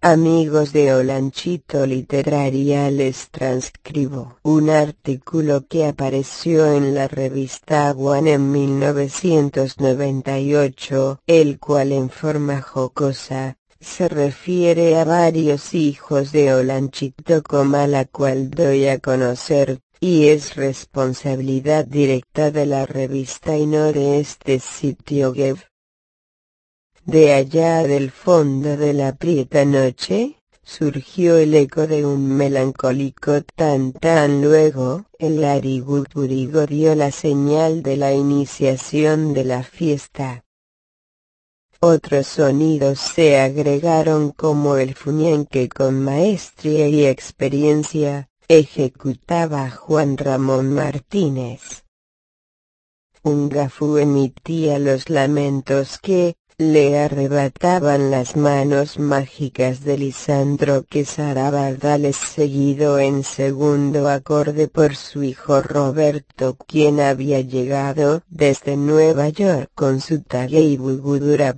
Amigos de Olanchito Literaria les transcribo un artículo que apareció en la revista One en 1998, el cual en forma jocosa, se refiere a varios hijos de Olanchito como la cual doy a conocer, y es responsabilidad directa de la revista y no de este sitio web. De allá del fondo de la prieta noche, surgió el eco de un melancólico tan tan luego, el arigupurigo dio la señal de la iniciación de la fiesta. Otros sonidos se agregaron como el fuñén que con maestría y experiencia, ejecutaba Juan Ramón Martínez. Un gafú emitía los lamentos que, le arrebataban las manos mágicas de Lisandro Quesada Bardales seguido en segundo acorde por su hijo Roberto quien había llegado desde Nueva York con su talle y bugudura.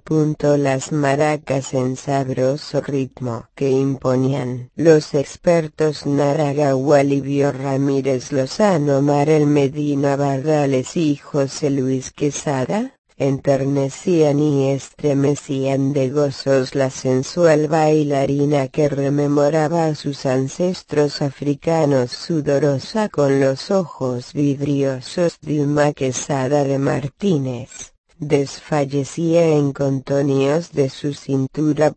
Las maracas en sabroso ritmo que imponían los expertos Naraga Walivio Ramírez Lozano Marel Medina Bardales y José Luis Quesada enternecían y estremecían de gozos la sensual bailarina que rememoraba a sus ancestros africanos sudorosa con los ojos vidriosos Dilma Quesada de Martínez. Desfallecía en contoníos de su cintura.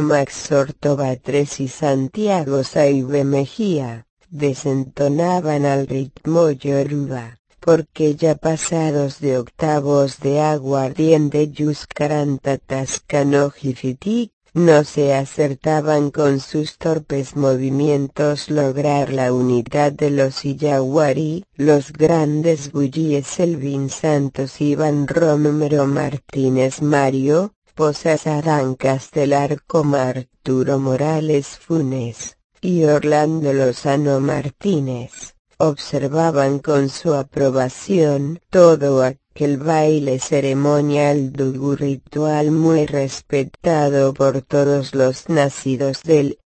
Max Ortobatres y Santiago Saibe Mejía, desentonaban al ritmo yoruba porque ya pasados de octavos de aguardiente Yuscaranta Tascanojifitic, no se acertaban con sus torpes movimientos lograr la unidad de los Iyaguari, los grandes bullíes Elvin Santos Iván Romero Martínez Mario, Posas Adán Castelar como Arturo Morales Funes, y Orlando Lozano Martínez observaban con su aprobación todo aquel baile ceremonial dugu ritual muy respetado por todos los nacidos del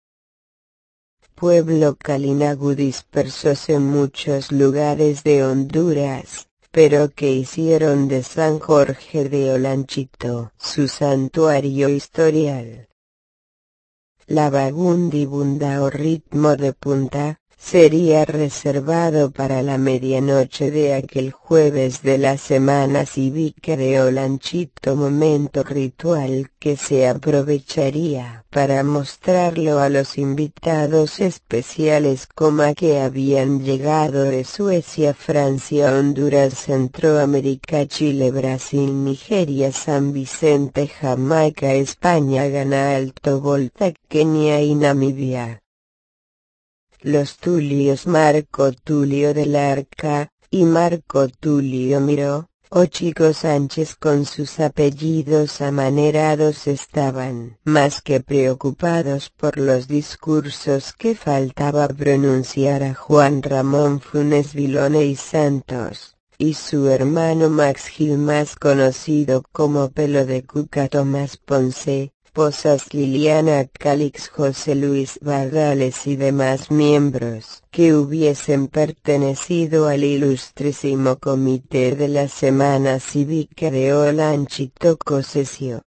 pueblo Kalinagu dispersos en muchos lugares de Honduras, pero que hicieron de San Jorge de Olanchito su santuario historial. La bagundibunda o ritmo de punta, sería reservado para la medianoche de aquel jueves de la semana cívica de Olanchito momento ritual que se aprovecharía para mostrarlo a los invitados especiales como que habían llegado de Suecia, Francia, Honduras, Centroamérica, Chile, Brasil, Nigeria, San Vicente, Jamaica, España, Ghana, Alto Volta, Kenia y Namibia los Tulios Marco Tulio del Arca, y Marco Tulio Miró, o Chico Sánchez con sus apellidos amanerados estaban más que preocupados por los discursos que faltaba pronunciar a Juan Ramón Funes Vilone y Santos, y su hermano Max Gil más conocido como Pelo de Cuca Tomás Ponce, esposas Liliana Calix José Luis Bardales y demás miembros que hubiesen pertenecido al ilustrísimo comité de la Semana Cívica de Olanchito Cosesio.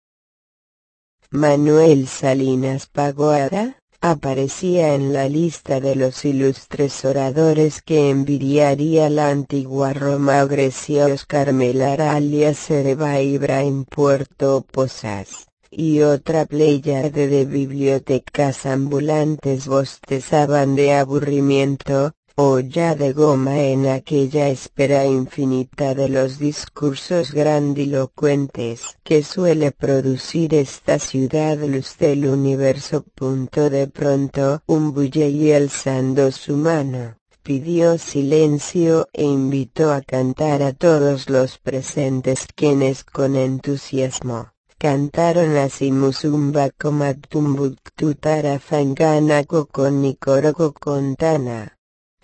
Manuel Salinas Pagoada, aparecía en la lista de los ilustres oradores que envidiaría la antigua Roma Grecia Oscar Melara alias Cerebaibra en Puerto Posas y otra pléyade de bibliotecas ambulantes bostezaban de aburrimiento, o ya de goma en aquella espera infinita de los discursos grandilocuentes que suele producir esta ciudad luz del universo. Punto de pronto un bulle y alzando su mano, pidió silencio e invitó a cantar a todos los presentes quienes con entusiasmo cantaron así Musumba Comatumbuctu Tarafangana Cocoro Contana.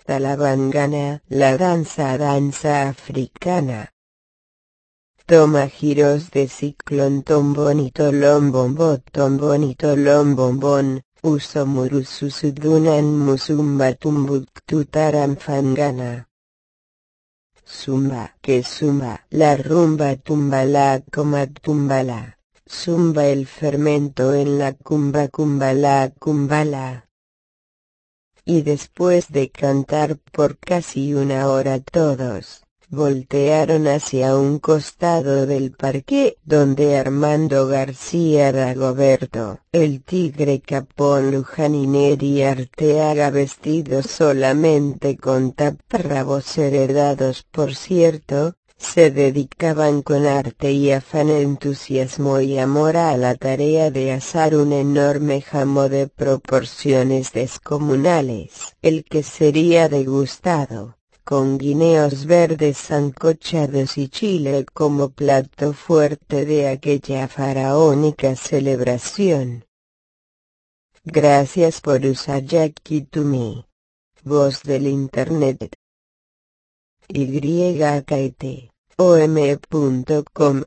Talabangana, la danza danza africana. Toma giros de ciclón ton bonito lombombó ton bonito lombombón, Uso murususudunan musumba tumbuktu fangana. Zumba que zumba, la rumba tumbala coma tumbala. Zumba el fermento en la cumba cumbala cumbala. Y después de cantar por casi una hora todos, voltearon hacia un costado del parque donde Armando García Dagoberto, el tigre Capón Lujanineri y Arteaga vestidos solamente con taparrabos heredados por cierto, se dedicaban con arte y afán entusiasmo y amor a la tarea de asar un enorme jamo de proporciones descomunales, el que sería degustado con guineos verdes zancochados y chile como plato fuerte de aquella faraónica celebración. Gracias por usar Jackie to me. Voz del Internet. YKT. om.com